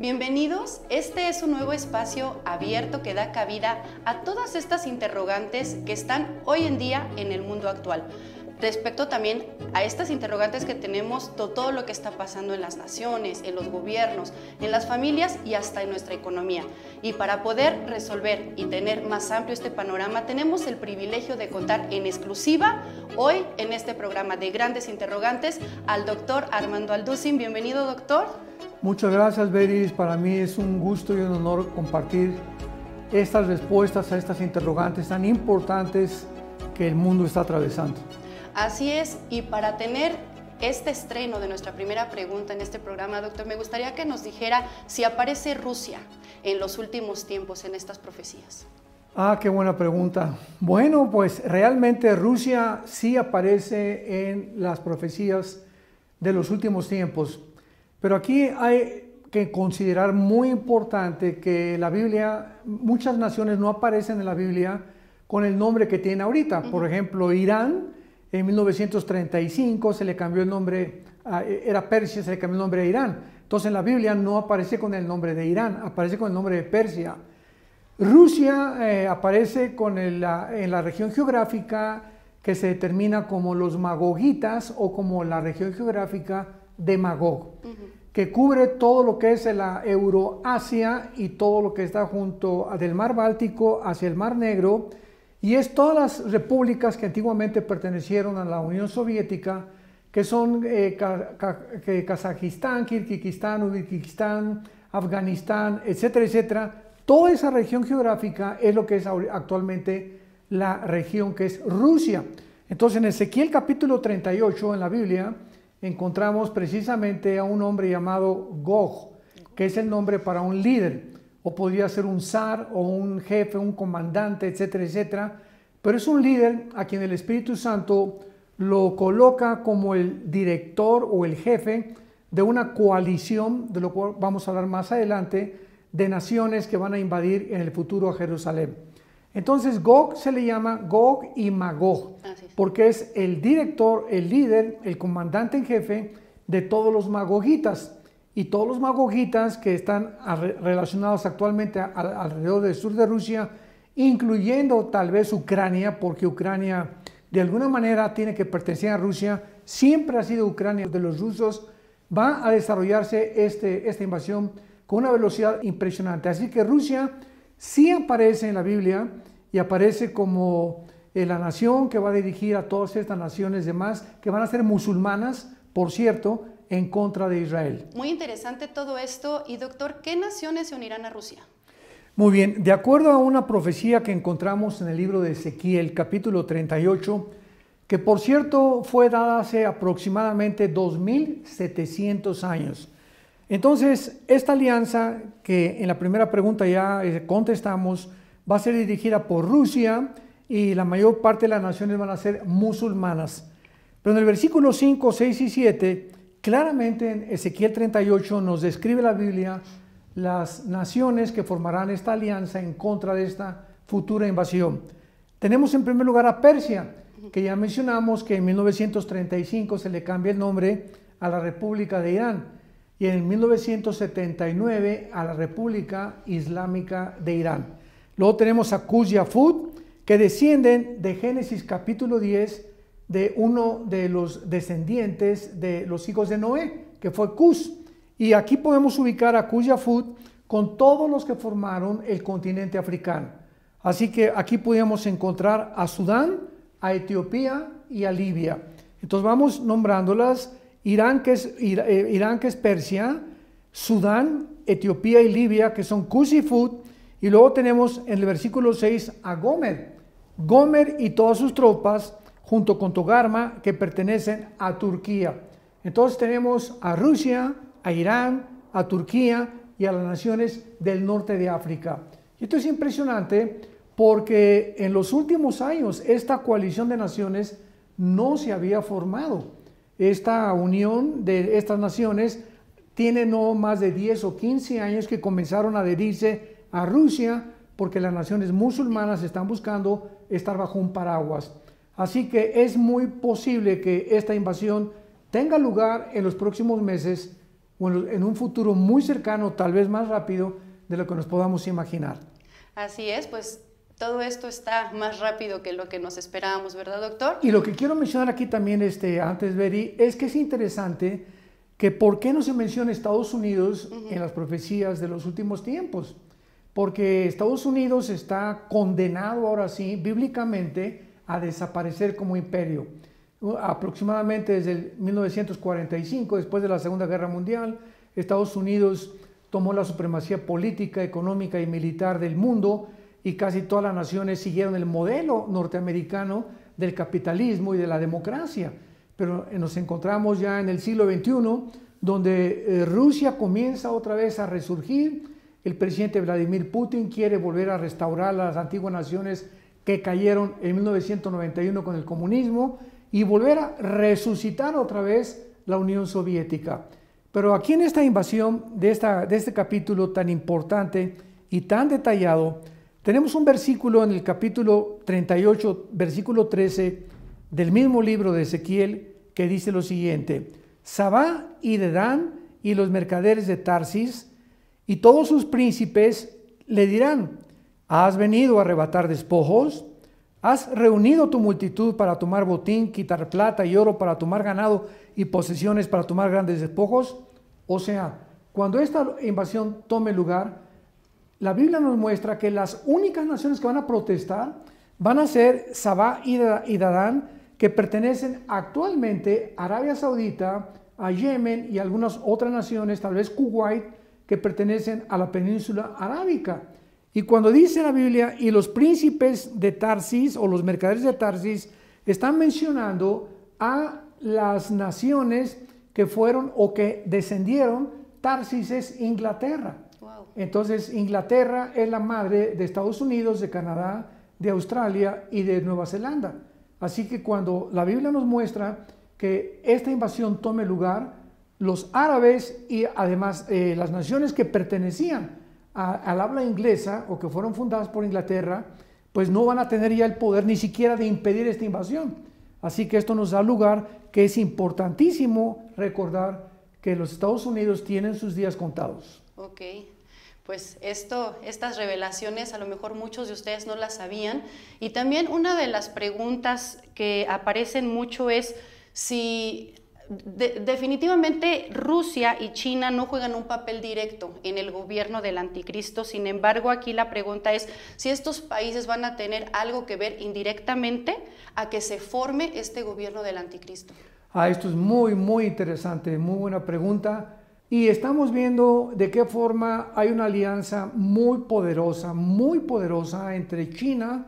Bienvenidos, este es un nuevo espacio abierto que da cabida a todas estas interrogantes que están hoy en día en el mundo actual. Respecto también a estas interrogantes que tenemos, todo lo que está pasando en las naciones, en los gobiernos, en las familias y hasta en nuestra economía. Y para poder resolver y tener más amplio este panorama, tenemos el privilegio de contar en exclusiva hoy en este programa de grandes interrogantes al doctor Armando Alducin. Bienvenido, doctor. Muchas gracias, Beris. Para mí es un gusto y un honor compartir estas respuestas a estas interrogantes tan importantes que el mundo está atravesando. Así es, y para tener este estreno de nuestra primera pregunta en este programa, doctor, me gustaría que nos dijera si aparece Rusia en los últimos tiempos en estas profecías. Ah, qué buena pregunta. Bueno, pues realmente Rusia sí aparece en las profecías de los últimos tiempos. Pero aquí hay que considerar muy importante que la Biblia, muchas naciones no aparecen en la Biblia con el nombre que tiene ahorita. Por ejemplo, Irán en 1935 se le cambió el nombre, era Persia, se le cambió el nombre a Irán. Entonces en la Biblia no aparece con el nombre de Irán, aparece con el nombre de Persia. Rusia eh, aparece con en la región geográfica que se determina como los magogitas o como la región geográfica de Magog, que cubre todo lo que es la Euroasia y todo lo que está junto del mar Báltico hacia el mar Negro, y es todas las repúblicas que antiguamente pertenecieron a la Unión Soviética, que son eh, Kazajistán, Kirguistán, Uzbekistán, Afganistán, etcétera, etcétera. Toda esa región geográfica es lo que es actualmente la región que es Rusia. Entonces en Ezequiel capítulo 38 en la Biblia, encontramos precisamente a un hombre llamado Gog, que es el nombre para un líder, o podría ser un zar o un jefe, un comandante, etcétera, etcétera, pero es un líder a quien el Espíritu Santo lo coloca como el director o el jefe de una coalición, de lo cual vamos a hablar más adelante, de naciones que van a invadir en el futuro a Jerusalén. Entonces Gog se le llama Gog y Magog, porque es el director, el líder, el comandante en jefe de todos los magogitas. Y todos los magogitas que están relacionados actualmente alrededor del sur de Rusia, incluyendo tal vez Ucrania, porque Ucrania de alguna manera tiene que pertenecer a Rusia, siempre ha sido Ucrania de los rusos, va a desarrollarse este, esta invasión con una velocidad impresionante. Así que Rusia sí aparece en la Biblia y aparece como eh, la nación que va a dirigir a todas estas naciones demás, que van a ser musulmanas, por cierto, en contra de Israel. Muy interesante todo esto. Y doctor, ¿qué naciones se unirán a Rusia? Muy bien, de acuerdo a una profecía que encontramos en el libro de Ezequiel, capítulo 38, que por cierto fue dada hace aproximadamente 2700 años. Entonces, esta alianza que en la primera pregunta ya eh, contestamos, va a ser dirigida por Rusia y la mayor parte de las naciones van a ser musulmanas. Pero en el versículo 5, 6 y 7, claramente en Ezequiel 38 nos describe la Biblia las naciones que formarán esta alianza en contra de esta futura invasión. Tenemos en primer lugar a Persia, que ya mencionamos que en 1935 se le cambia el nombre a la República de Irán y en 1979 a la República Islámica de Irán. Luego tenemos a Qus y que descienden de Génesis capítulo 10 de uno de los descendientes de los hijos de Noé, que fue Cus. Y aquí podemos ubicar a Qus y con todos los que formaron el continente africano. Así que aquí podemos encontrar a Sudán, a Etiopía y a Libia. Entonces vamos nombrándolas Irán que es, eh, Irán, que es Persia, Sudán, Etiopía y Libia, que son Cus y luego tenemos en el versículo 6 a Gomer. Gomer y todas sus tropas, junto con Togarma, que pertenecen a Turquía. Entonces tenemos a Rusia, a Irán, a Turquía y a las naciones del norte de África. Esto es impresionante porque en los últimos años esta coalición de naciones no se había formado esta unión de estas naciones tiene no más de 10 o 15 años que comenzaron a adherirse a Rusia porque las naciones musulmanas están buscando estar bajo un paraguas. Así que es muy posible que esta invasión tenga lugar en los próximos meses o en un futuro muy cercano, tal vez más rápido de lo que nos podamos imaginar. Así es, pues todo esto está más rápido que lo que nos esperábamos, ¿verdad, doctor? Y lo que quiero mencionar aquí también, este, antes, Beri, es que es interesante que por qué no se menciona Estados Unidos en las profecías de los últimos tiempos. Porque Estados Unidos está condenado ahora sí, bíblicamente, a desaparecer como imperio. Aproximadamente desde el 1945, después de la Segunda Guerra Mundial, Estados Unidos tomó la supremacía política, económica y militar del mundo y casi todas las naciones siguieron el modelo norteamericano del capitalismo y de la democracia. Pero nos encontramos ya en el siglo XXI, donde eh, Rusia comienza otra vez a resurgir. El presidente Vladimir Putin quiere volver a restaurar las antiguas naciones que cayeron en 1991 con el comunismo y volver a resucitar otra vez la Unión Soviética. Pero aquí en esta invasión de, esta, de este capítulo tan importante y tan detallado, tenemos un versículo en el capítulo 38, versículo 13 del mismo libro de Ezequiel que dice lo siguiente, Sabá y Dedán y los mercaderes de Tarsis y todos sus príncipes le dirán, ¿has venido a arrebatar despojos? Has reunido tu multitud para tomar botín, quitar plata y oro para tomar ganado y posesiones para tomar grandes despojos. O sea, cuando esta invasión tome lugar, la Biblia nos muestra que las únicas naciones que van a protestar van a ser Sabá y Dadán, que pertenecen actualmente a Arabia Saudita, a Yemen y algunas otras naciones, tal vez Kuwait, que pertenecen a la península arábica. Y cuando dice la Biblia, y los príncipes de Tarsis o los mercaderes de Tarsis, están mencionando a las naciones que fueron o que descendieron. Tarsis es Inglaterra. Entonces, Inglaterra es la madre de Estados Unidos, de Canadá, de Australia y de Nueva Zelanda. Así que cuando la Biblia nos muestra que esta invasión tome lugar, los árabes y además eh, las naciones que pertenecían al habla inglesa o que fueron fundadas por Inglaterra, pues no van a tener ya el poder ni siquiera de impedir esta invasión. Así que esto nos da lugar que es importantísimo recordar que los Estados Unidos tienen sus días contados. Ok, pues esto, estas revelaciones a lo mejor muchos de ustedes no las sabían. Y también una de las preguntas que aparecen mucho es si definitivamente Rusia y China no juegan un papel directo en el gobierno del anticristo. Sin embargo, aquí la pregunta es si estos países van a tener algo que ver indirectamente a que se forme este gobierno del anticristo. Ah, esto es muy, muy interesante, muy buena pregunta. Y estamos viendo de qué forma hay una alianza muy poderosa, muy poderosa entre China,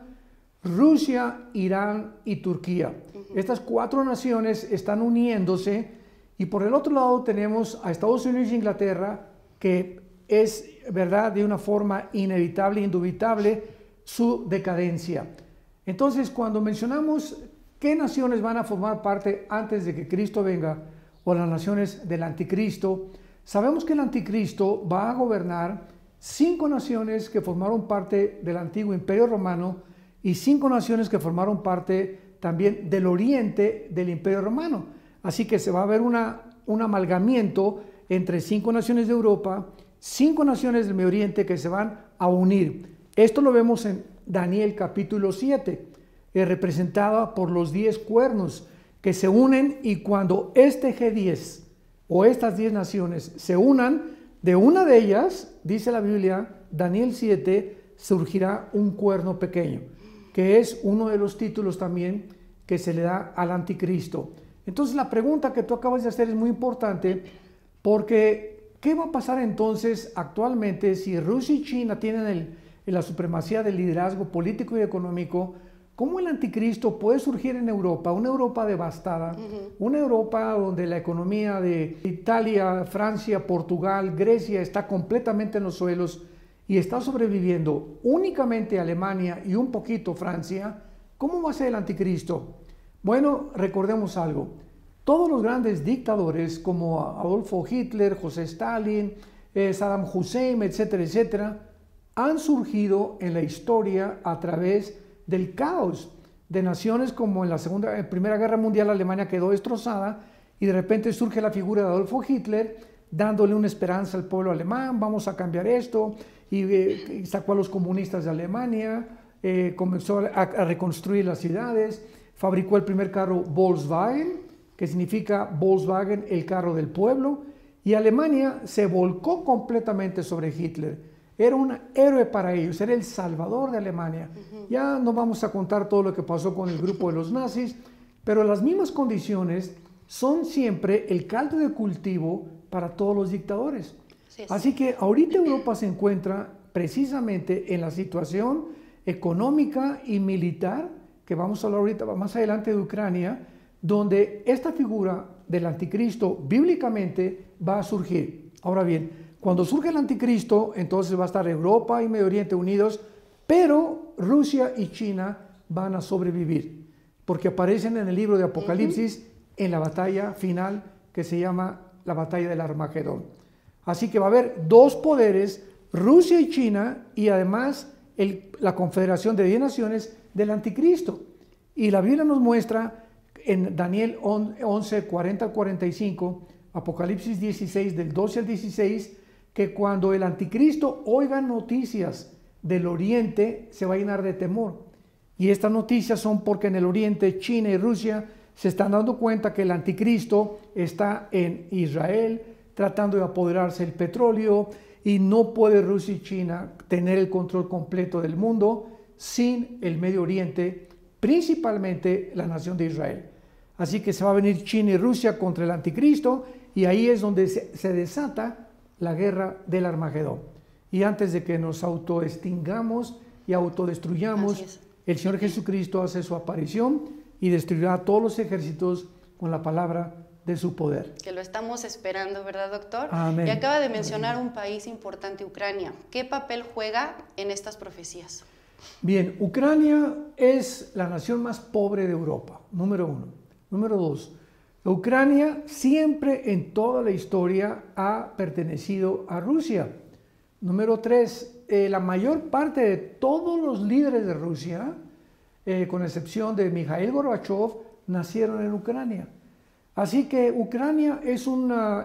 Rusia, Irán y Turquía. Estas cuatro naciones están uniéndose y por el otro lado tenemos a Estados Unidos e Inglaterra que es, ¿verdad?, de una forma inevitable, indubitable, su decadencia. Entonces, cuando mencionamos qué naciones van a formar parte antes de que Cristo venga, o las naciones del anticristo, sabemos que el anticristo va a gobernar cinco naciones que formaron parte del antiguo imperio romano y cinco naciones que formaron parte también del oriente del Imperio Romano. Así que se va a ver una, un amalgamiento entre cinco naciones de Europa, cinco naciones del Medio Oriente que se van a unir. Esto lo vemos en Daniel capítulo 7, eh, representada por los diez cuernos que se unen y cuando este G10 o estas diez naciones se unan, de una de ellas, dice la Biblia, Daniel 7, surgirá un cuerno pequeño que es uno de los títulos también que se le da al anticristo. Entonces la pregunta que tú acabas de hacer es muy importante porque ¿qué va a pasar entonces actualmente si Rusia y China tienen la supremacía del liderazgo político y económico? ¿Cómo el anticristo puede surgir en Europa? Una Europa devastada, una Europa donde la economía de Italia, Francia, Portugal, Grecia está completamente en los suelos y está sobreviviendo únicamente Alemania y un poquito Francia, ¿cómo va a ser el anticristo? Bueno, recordemos algo. Todos los grandes dictadores como Adolfo Hitler, José Stalin, eh, Saddam Hussein, etcétera, etcétera, han surgido en la historia a través del caos de naciones como en la Segunda, Primera Guerra Mundial Alemania quedó destrozada y de repente surge la figura de Adolfo Hitler dándole una esperanza al pueblo alemán, vamos a cambiar esto, y, eh, sacó a los comunistas de Alemania, eh, comenzó a, reconstruir las ciudades, fabricó el primer carro Volkswagen, que significa Volkswagen, el carro del pueblo, y Alemania se volcó completamente sobre Hitler. Era un héroe para ellos, era el salvador de Alemania. Ya no vamos a contar todo lo que pasó con el grupo de los nazis, pero las mismas condiciones son siempre el caldo de cultivo para todos los dictadores. Así que ahorita Europa se encuentra precisamente en la situación económica y militar, que vamos a hablar ahorita más adelante de Ucrania, donde esta figura del anticristo bíblicamente va a surgir. Ahora bien, cuando surge el anticristo, entonces va a estar Europa y Medio Oriente unidos, pero Rusia y China van a sobrevivir, porque aparecen en el libro de Apocalipsis en la batalla final que se llama la batalla del Armagedón. Así que va a haber dos poderes, Rusia y China, y además la confederación de 10 naciones del anticristo. Y la Biblia nos muestra en Daniel 11, 40 45, Apocalipsis 16, del 12 al 16, que cuando el anticristo oiga noticias del oriente, se va a llenar de temor. Y estas noticias son porque en el oriente China y Rusia se están dando cuenta que el anticristo está en Israel tratando de apoderarse del petróleo y no puede Rusia y China tener el control completo del mundo sin el Medio Oriente, principalmente la nación de Israel. Así que se va a venir China y Rusia contra el anticristo y ahí es donde se, desata la guerra del Armagedón. Y antes de que nos autoextingamos y autodestruyamos, el Señor Jesucristo hace su aparición y destruirá a todos los ejércitos con la palabra de su poder. Que lo estamos esperando, ¿verdad, doctor? Amén. Y acaba de mencionar un país importante, Ucrania. ¿Qué papel juega en estas profecías? Bien, Ucrania es la nación más pobre de Europa, número uno. Número dos, Ucrania siempre en toda la historia ha pertenecido a Rusia. Número tres, eh, la mayor parte de todos los líderes de Rusia, eh, con excepción de Mikhail Gorbachev, nacieron en Ucrania. Así que Ucrania es,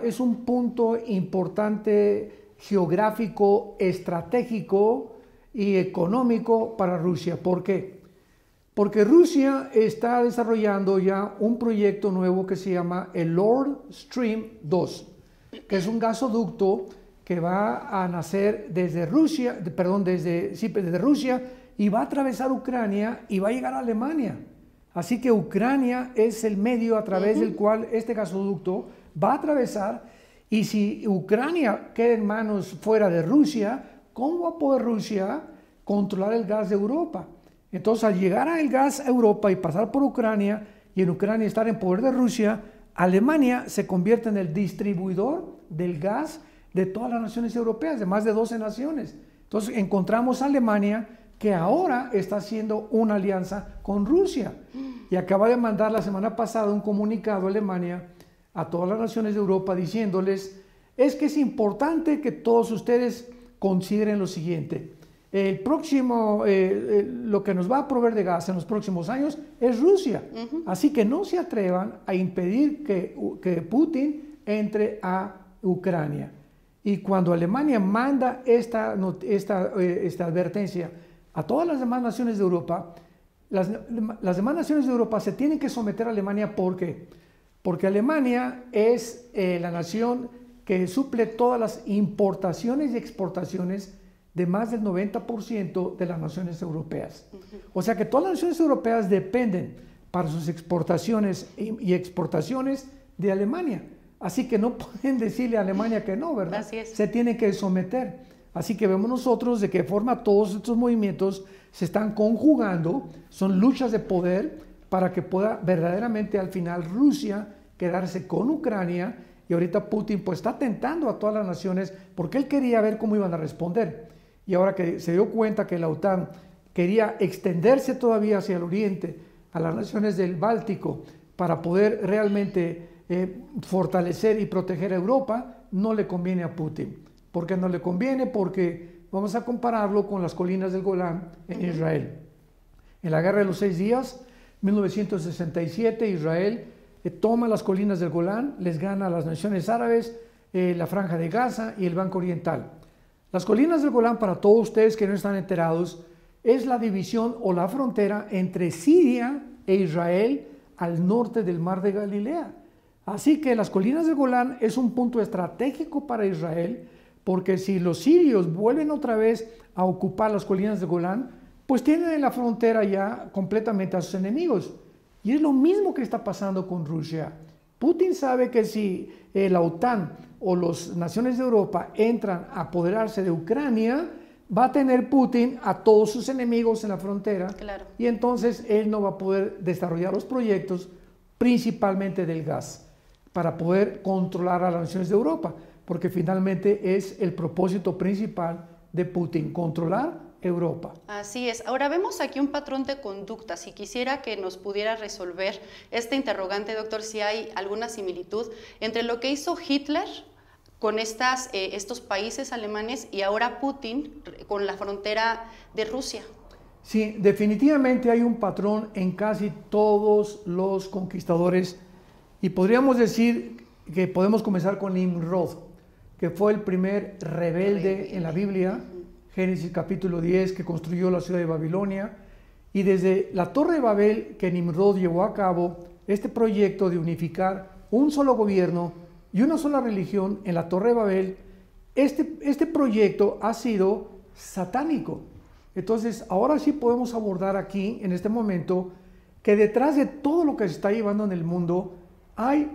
es un punto importante geográfico, estratégico y económico para Rusia. ¿Por qué? Porque Rusia está desarrollando ya un proyecto nuevo que se llama el Lord Stream 2, que es un gasoducto que va a nacer desde Rusia, perdón, desde, sí, desde Rusia y va a atravesar Ucrania y va a llegar a Alemania. Así que Ucrania es el medio a través del cual este gasoducto va a atravesar y si Ucrania queda en manos fuera de Rusia, ¿cómo va a poder Rusia controlar el gas de Europa? Entonces al llegar al gas a Europa y pasar por Ucrania y en Ucrania estar en poder de Rusia, Alemania se convierte en el distribuidor del gas de todas las naciones europeas, de más de 12 naciones. Entonces encontramos a Alemania que ahora está haciendo una alianza con Rusia. Y acaba de mandar la semana pasada un comunicado a Alemania a todas las naciones de Europa diciéndoles, es que es importante que todos ustedes consideren lo siguiente. El próximo, eh, eh, lo que nos va a proveer de gas en los próximos años es Rusia. Así que no se atrevan a impedir que, que Putin entre a Ucrania. Y cuando Alemania manda esta, esta, eh, esta advertencia a todas las demás naciones de Europa, las, demás naciones de Europa se tienen que someter a Alemania ¿por qué? Porque Alemania es eh, la nación que suple todas las importaciones y exportaciones de más del 90% de las naciones europeas. O sea que todas las naciones europeas dependen para sus exportaciones y exportaciones de Alemania. Así que no pueden decirle a Alemania que no, ¿verdad? Así es. Se tiene que someter. Así que vemos nosotros de qué forma todos estos movimientos se están conjugando, son luchas de poder para que pueda verdaderamente al final Rusia quedarse con Ucrania y ahorita Putin pues está tentando a todas las naciones porque él quería ver cómo iban a responder. Y ahora que se dio cuenta que la OTAN quería extenderse todavía hacia el oriente, a las naciones del Báltico, para poder realmente eh, fortalecer y proteger a Europa, no le conviene a Putin. ¿Por qué no le conviene? Porque vamos a compararlo con las colinas del Golán en Israel. En la Guerra de los Seis Días, 1967, Israel eh, toma las colinas del Golán, les gana a las naciones árabes, eh, la Franja de Gaza y el Banco Oriental. Las colinas del Golán, para todos ustedes que no están enterados, es la división o la frontera entre Siria e Israel al norte del mar de Galilea. Así que las colinas del Golán es un punto estratégico para Israel, porque si los sirios vuelven otra vez a ocupar las colinas del Golán, pues tienen en la frontera ya completamente a sus enemigos. Y es lo mismo que está pasando con Rusia. Putin sabe que si eh, la OTAN o las naciones de Europa entran a apoderarse de Ucrania, va a tener Putin a todos sus enemigos en la frontera y entonces él no va a poder desarrollar los proyectos principalmente del gas para poder controlar a las naciones de Europa, porque finalmente es el propósito principal de Putin, controlar Europa. Así es. Ahora vemos aquí un patrón de conducta. Si quisiera que nos pudiera resolver este interrogante, doctor, si hay alguna similitud entre lo que hizo Hitler con estas, eh, estos países alemanes y ahora Putin con la frontera de Rusia. Sí, definitivamente hay un patrón en casi todos los conquistadores y podríamos decir que podemos comenzar con Nimrod, que fue el primer rebelde, en la Biblia, Génesis capítulo 10, que construyó la ciudad de Babilonia. Y desde la Torre de Babel que Nimrod llevó a cabo este proyecto de unificar un solo gobierno y una sola religión en la Torre de Babel, este, este proyecto ha sido satánico. Entonces, ahora sí podemos abordar aquí, en este momento, que detrás de todo lo que se está llevando en el mundo hay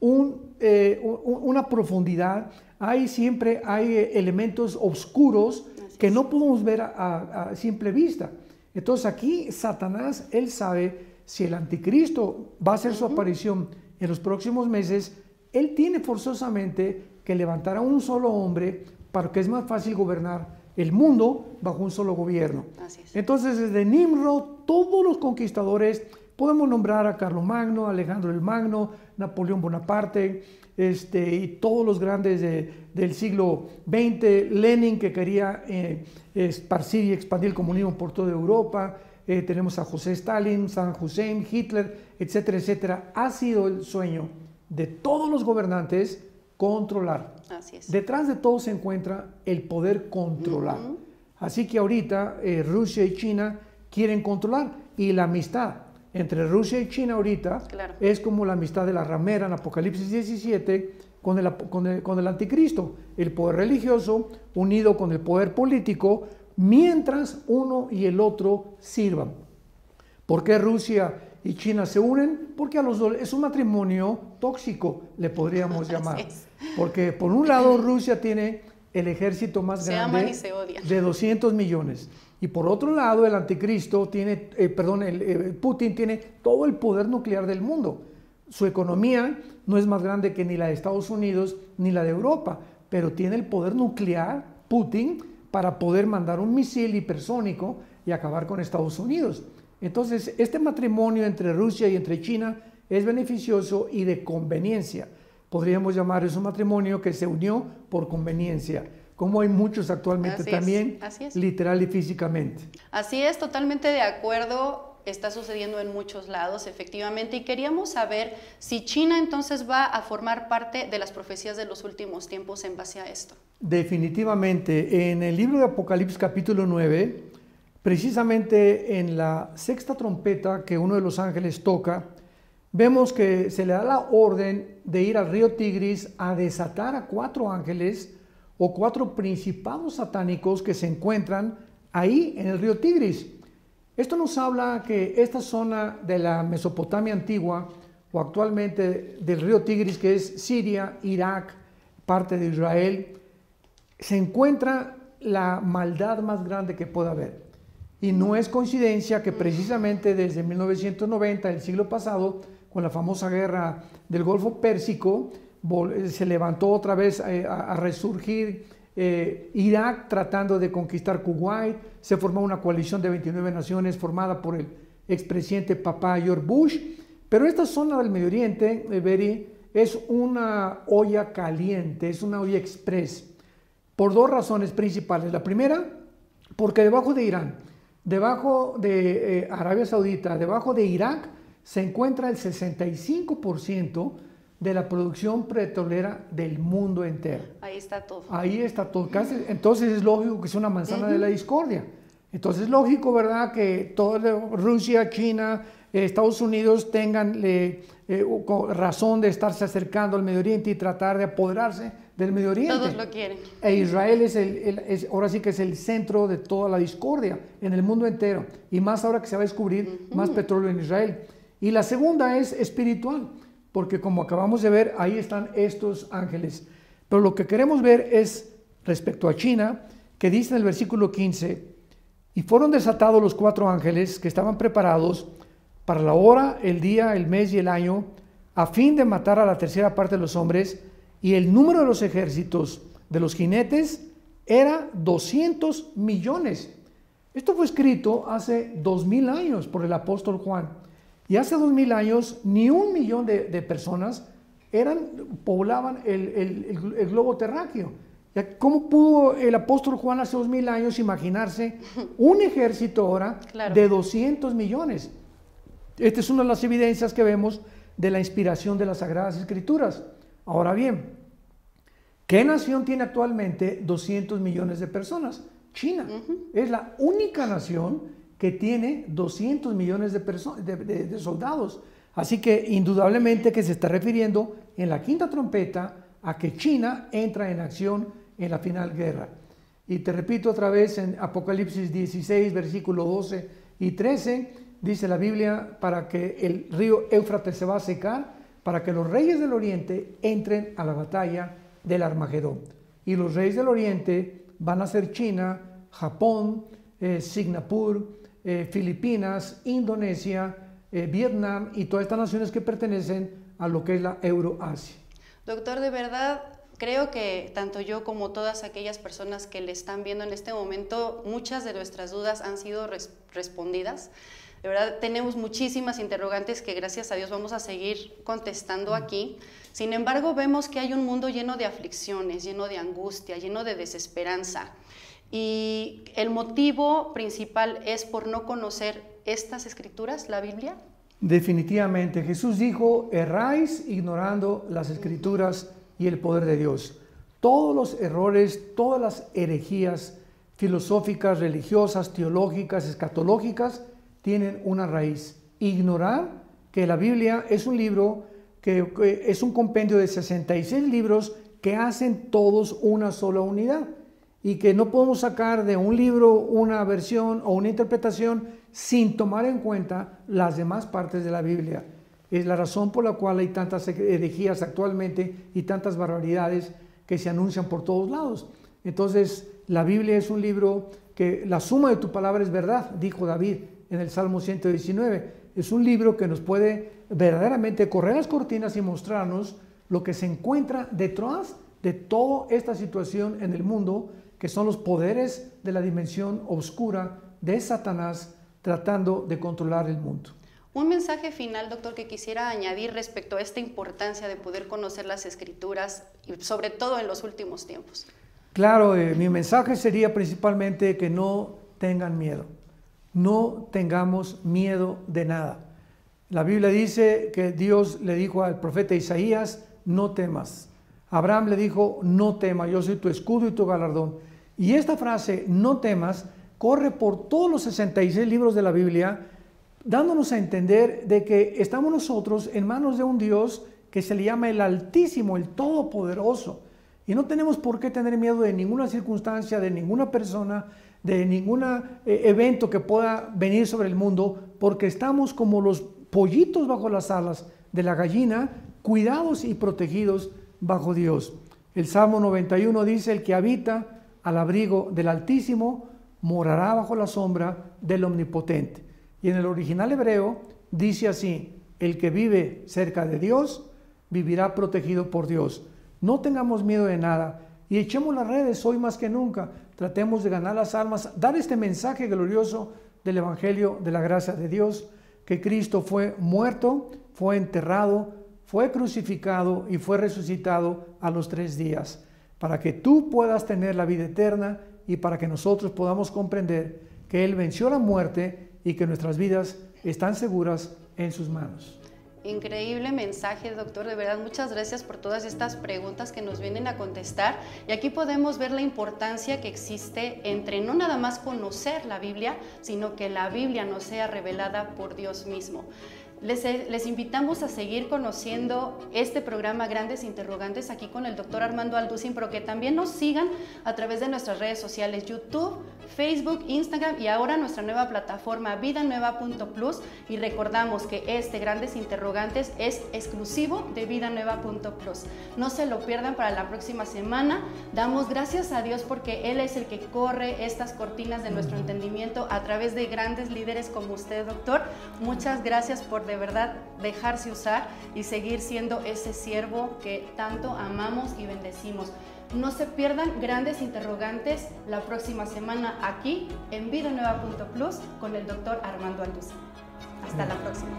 eh, una profundidad, hay siempre hay eh, elementos oscuros que no podemos ver a, simple vista. Entonces aquí Satanás, él sabe si el anticristo va a hacer su aparición en los próximos meses, él tiene forzosamente que levantar a un solo hombre para que es más fácil gobernar el mundo bajo un solo gobierno. Entonces, desde Nimrod, todos los conquistadores, podemos nombrar a Carlomagno, Alejandro el Magno, Napoleón Bonaparte, este, y todos los grandes del siglo XX, Lenin que quería eh, esparcir y expandir el comunismo por toda Europa, eh, tenemos a José Stalin, San Hussein, Hitler, etcétera, etcétera. Ha sido el sueño de todos los gobernantes controlar. Detrás de todo se encuentra el poder controlar. Así que ahorita eh, Rusia y China quieren controlar y la amistad entre Rusia y China ahorita es como la amistad de la ramera en Apocalipsis 17 con el, con, el, anticristo, el poder religioso unido con el poder político, mientras uno y el otro sirvan. ¿Por qué Rusia y China se unen? Porque a los dos es un matrimonio tóxico, le podríamos llamar. Porque por un lado Rusia tiene el ejército más grande de 200 millones y por otro lado, el anticristo tiene, eh, perdón, eh, Putin tiene todo el poder nuclear del mundo. Su economía no es más grande que ni la de Estados Unidos ni la de Europa, pero tiene el poder nuclear, Putin, para poder mandar un misil hipersónico y acabar con Estados Unidos. Entonces, este matrimonio entre Rusia y entre China es beneficioso y de conveniencia. Podríamos llamar eso un matrimonio que se unió por conveniencia como hay muchos actualmente también, literal y físicamente. Así es, totalmente de acuerdo. Está sucediendo en muchos lados, efectivamente, y queríamos saber si China entonces va a formar parte de las profecías de los últimos tiempos en base a esto. Definitivamente. En el libro de Apocalipsis capítulo 9, precisamente en la sexta trompeta que uno de los ángeles toca, vemos que se le da la orden de ir al río Tigris a desatar a cuatro ángeles o cuatro principados satánicos que se encuentran ahí en el río Tigris. Esto nos habla que esta zona de la Mesopotamia antigua o actualmente del río Tigris, que es Siria, Irak, parte de Israel, se encuentra la maldad más grande que pueda haber. Y no es coincidencia que precisamente desde 1990, el siglo pasado, con la famosa guerra del Golfo Pérsico, se levantó otra vez eh, a, resurgir eh, Irak tratando de conquistar Kuwait, se formó una coalición de 29 naciones formada por el expresidente papá George Bush, pero esta zona del Medio Oriente, eh, es una olla caliente, es una olla express, por dos razones principales. La primera, porque debajo de Irán, debajo de Arabia Saudita, debajo de Irak, se encuentra el 65% de la producción petrolera del mundo entero. Ahí está todo. Ahí está todo. Entonces es lógico que es una manzana de la discordia. Entonces es lógico, ¿verdad?, que toda Rusia, China, eh, Estados Unidos tengan eh, eh, razón de estarse acercando al Medio Oriente y tratar de apoderarse del Medio Oriente. Todos lo quieren. E Israel es, el, el- es- ahora sí que es el centro de toda la discordia en el mundo entero. Y más ahora que se va a descubrir más petróleo en Israel. Y la segunda es espiritual, porque como acabamos de ver, ahí están estos ángeles. Pero lo que queremos ver es respecto a China, que dice en el versículo 15, y fueron desatados los cuatro ángeles que estaban preparados para la hora, el día, el mes y el año, a fin de matar a la tercera parte de los hombres, y el número de los ejércitos de los jinetes era 200 millones. Esto fue escrito hace dos mil años por el apóstol Juan. Y hace dos mil años ni un millón de, de personas eran, poblaban el, el- globo terráqueo. ¿Cómo pudo el apóstol Juan hace dos mil años imaginarse un ejército ahora Claro. de 200 millones? Esta es una de las evidencias que vemos de la inspiración de las Sagradas Escrituras. Ahora bien, ¿qué nación tiene actualmente 200 millones de personas? China. Es la única nación que tiene 200 millones de, de- de soldados. Así que indudablemente que se está refiriendo en la quinta trompeta a que China entra en acción en la final guerra. Y te repito otra vez en Apocalipsis 16, versículo 12 y 13, dice la Biblia, para que el río Éufrates se va a secar, para que los reyes del oriente entren a la batalla del Armagedón. Y los reyes del oriente van a ser China, Japón, eh, Singapur, eh, Filipinas, Indonesia, eh, Vietnam y todas estas naciones que pertenecen a lo que es la Euroasia. Doctor, de verdad, creo que tanto yo como todas aquellas personas que le están viendo en este momento, muchas de nuestras dudas han sido res- respondidas. De verdad, tenemos muchísimas interrogantes que gracias a Dios vamos a seguir contestando aquí. Sin embargo, vemos que hay un mundo lleno de aflicciones, lleno de angustia, lleno de desesperanza. Y el motivo principal es por no conocer estas escrituras, la Biblia. Definitivamente, Jesús dijo, erráis ignorando las escrituras y el poder de Dios. Todos los errores, todas las herejías filosóficas, religiosas, teológicas, escatológicas, tienen una raíz. Ignorar que la Biblia es un libro que, que es un compendio de 66 libros que hacen todos una sola unidad y que no podemos sacar de un libro una versión o una interpretación sin tomar en cuenta las demás partes de la Biblia. Es la razón por la cual hay tantas herejías actualmente y tantas barbaridades que se anuncian por todos lados. Entonces, la Biblia es un libro que la suma de tu palabra es verdad, dijo David en el Salmo 119. Es un libro que nos puede verdaderamente correr las cortinas y mostrarnos lo que se encuentra detrás de toda esta situación en el mundo, que son los poderes de la dimensión oscura de Satanás tratando de controlar el mundo. Un mensaje final, doctor, que quisiera añadir respecto a esta importancia de poder conocer las escrituras, y sobre todo en los últimos tiempos. Claro, eh, mi mensaje sería principalmente que no tengan miedo, no tengamos miedo de nada. La Biblia dice que Dios le dijo al profeta Isaías, no temas. Abraham le dijo, no temas, yo soy tu escudo y tu galardón. Y esta frase, no temas, corre por todos los 66 libros de la Biblia, dándonos a entender de que estamos nosotros en manos de un Dios que se le llama el Altísimo, el Todopoderoso. Y no tenemos por qué tener miedo de ninguna circunstancia, de ninguna persona, de ningún evento que pueda venir sobre el mundo, porque estamos como los pollitos bajo las alas de la gallina, cuidados y protegidos bajo Dios. El Salmo 91 dice, el que habita al abrigo del Altísimo morará bajo la sombra del Omnipotente. Y en el original hebreo dice así, el que vive cerca de Dios vivirá protegido por Dios. No tengamos miedo de nada y echemos las redes hoy más que nunca. Tratemos de ganar las almas, dar este mensaje glorioso del Evangelio de la gracia de Dios, que Cristo fue muerto, fue enterrado, fue crucificado y fue resucitado a los tres días, para que tú puedas tener la vida eterna y para que nosotros podamos comprender que Él venció la muerte y que nuestras vidas están seguras en sus manos. Increíble mensaje, doctor. De verdad, muchas gracias por todas estas preguntas que nos vienen a contestar. Y aquí podemos ver la importancia que existe entre no nada más conocer la Biblia, sino que la Biblia nos sea revelada por Dios mismo. Les, invitamos a seguir conociendo este programa Grandes Interrogantes aquí con el doctor Armando Alducin, pero que también nos sigan a través de nuestras redes sociales, YouTube, Facebook, Instagram y ahora nuestra nueva plataforma vidanueva.plus. Y recordamos que este Grandes Interrogantes es exclusivo de vidanueva.plus. No se lo pierdan para la próxima semana. Damos gracias a Dios porque Él es el que corre estas cortinas de nuestro entendimiento a través de grandes líderes como usted, doctor. Muchas gracias por de verdad dejarse usar y seguir siendo ese siervo que tanto amamos y bendecimos. No se pierdan grandes interrogantes la próxima semana aquí en Vida Nueva.plus con el doctor Armando Alduz. Hasta la próxima.